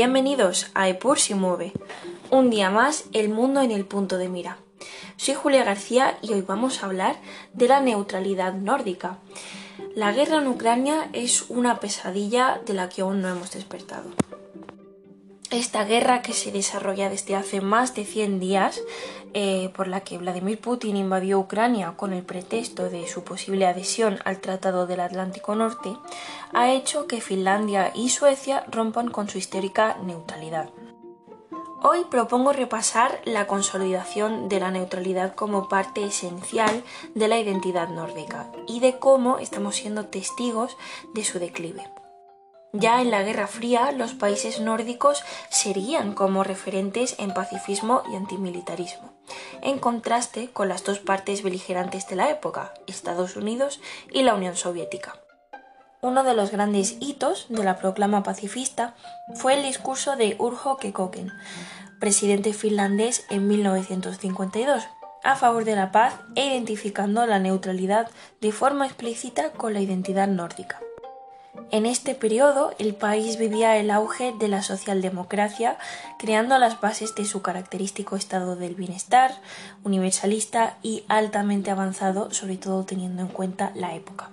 Bienvenidos a Epur si mueve. Un día más, el mundo en el punto de mira. Soy Julia García y hoy vamos a hablar de la neutralidad nórdica. La guerra en Ucrania es una pesadilla de la que aún no hemos despertado. Esta guerra que se desarrolla desde hace más de 100 días, eh, por la que Vladimir Putin invadió Ucrania con el pretexto de su posible adhesión al Tratado del Atlántico Norte, ha hecho que Finlandia y Suecia rompan con su histórica neutralidad. Hoy propongo repasar la consolidación de la neutralidad como parte esencial de la identidad nórdica y de cómo estamos siendo testigos de su declive. Ya en la Guerra Fría, los países nórdicos serían como referentes en pacifismo y antimilitarismo, en contraste con las dos partes beligerantes de la época, Estados Unidos y la Unión Soviética. Uno de los grandes hitos de la proclama pacifista fue el discurso de Urho Kekkonen, presidente finlandés en 1952, a favor de la paz e identificando la neutralidad de forma explícita con la identidad nórdica. En este periodo el país vivía el auge de la socialdemocracia, creando las bases de su característico estado del bienestar, universalista y altamente avanzado, sobre todo teniendo en cuenta la época.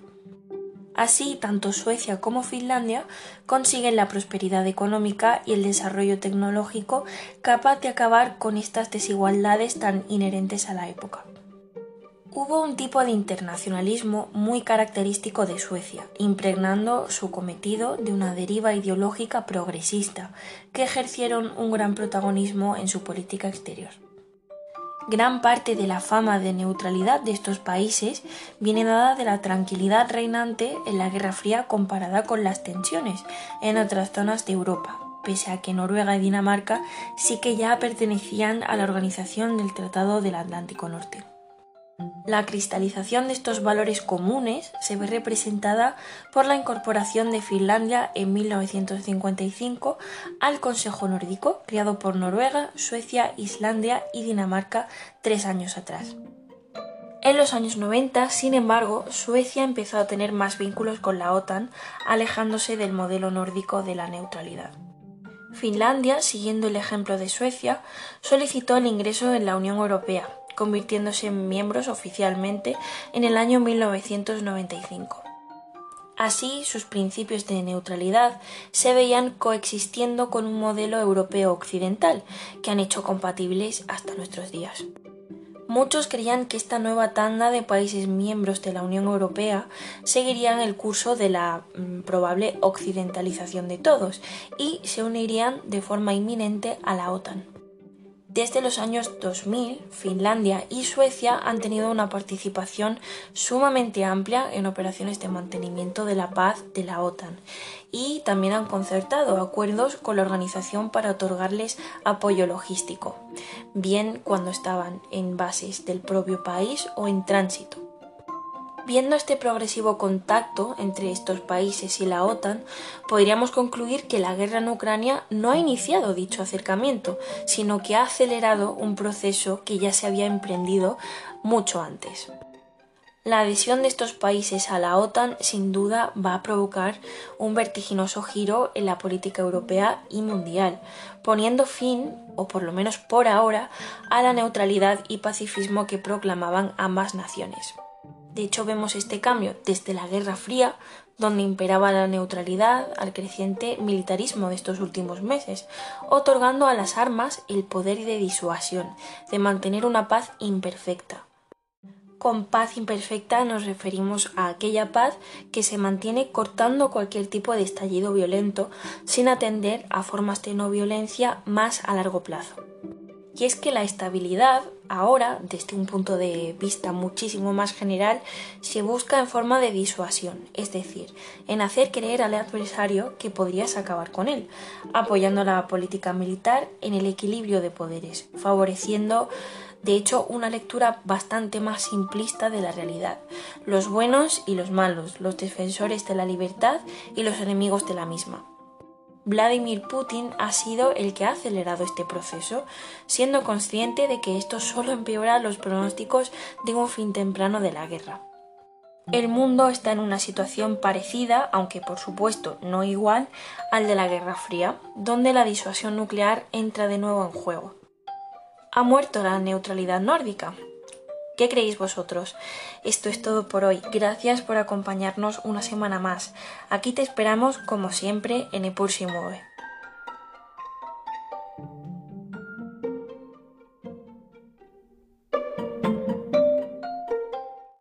Así, tanto Suecia como Finlandia consiguen la prosperidad económica y el desarrollo tecnológico capaz de acabar con estas desigualdades tan inherentes a la época. Hubo un tipo de internacionalismo muy característico de Suecia, impregnando su cometido de una deriva ideológica progresista, que ejercieron un gran protagonismo en su política exterior. Gran parte de la fama de neutralidad de estos países viene dada de la tranquilidad reinante en la Guerra Fría comparada con las tensiones en otras zonas de Europa, pese a que Noruega y Dinamarca sí que ya pertenecían a la organización del Tratado del Atlántico Norte. La cristalización de estos valores comunes se ve representada por la incorporación de Finlandia en 1955 al Consejo Nórdico, creado por Noruega, Suecia, Islandia y Dinamarca tres años atrás. En los años 90, sin embargo, Suecia empezó a tener más vínculos con la OTAN, alejándose del modelo nórdico de la neutralidad. Finlandia, siguiendo el ejemplo de Suecia, solicitó el ingreso en la Unión Europea, convirtiéndose en miembros oficialmente en el año 1995. Así, sus principios de neutralidad se veían coexistiendo con un modelo europeo occidental que han hecho compatibles hasta nuestros días. Muchos creían que esta nueva tanda de países miembros de la Unión Europea seguirían el curso de la mm, probable occidentalización de todos y se unirían de forma inminente a la OTAN. Desde los años 2000, Finlandia y Suecia han tenido una participación sumamente amplia en operaciones de mantenimiento de la paz de la OTAN y también han concertado acuerdos con la organización para otorgarles apoyo logístico, bien cuando estaban en bases del propio país o en tránsito. Viendo este progresivo contacto entre estos países y la OTAN, podríamos concluir que la guerra en Ucrania no ha iniciado dicho acercamiento, sino que ha acelerado un proceso que ya se había emprendido mucho antes. La adhesión de estos países a la OTAN sin duda va a provocar un vertiginoso giro en la política europea y mundial, poniendo fin, o por lo menos por ahora, a la neutralidad y pacifismo que proclamaban ambas naciones. De hecho, vemos este cambio desde la Guerra Fría, donde imperaba la neutralidad, al creciente militarismo de estos últimos meses, otorgando a las armas el poder de disuasión, de mantener una paz imperfecta. Con paz imperfecta nos referimos a aquella paz que se mantiene cortando cualquier tipo de estallido violento sin atender a formas de no violencia más a largo plazo. Y es que la estabilidad ahora, desde un punto de vista muchísimo más general, se busca en forma de disuasión, es decir, en hacer creer al adversario que podrías acabar con él, apoyando la política militar en el equilibrio de poderes, favoreciendo de hecho una lectura bastante más simplista de la realidad, los buenos y los malos, los defensores de la libertad y los enemigos de la misma. Vladimir Putin ha sido el que ha acelerado este proceso, siendo consciente de que esto solo empeora los pronósticos de un fin temprano de la guerra. el mundo está en una situación parecida, aunque por supuesto no igual, al de la Guerra Fría, donde la disuasión nuclear entra de nuevo en juego. Ha muerto la neutralidad nórdica. ¿Qué creéis vosotros? Esto es todo por hoy. Gracias por acompañarnos una semana más. Aquí te esperamos como siempre en Epur Mueve.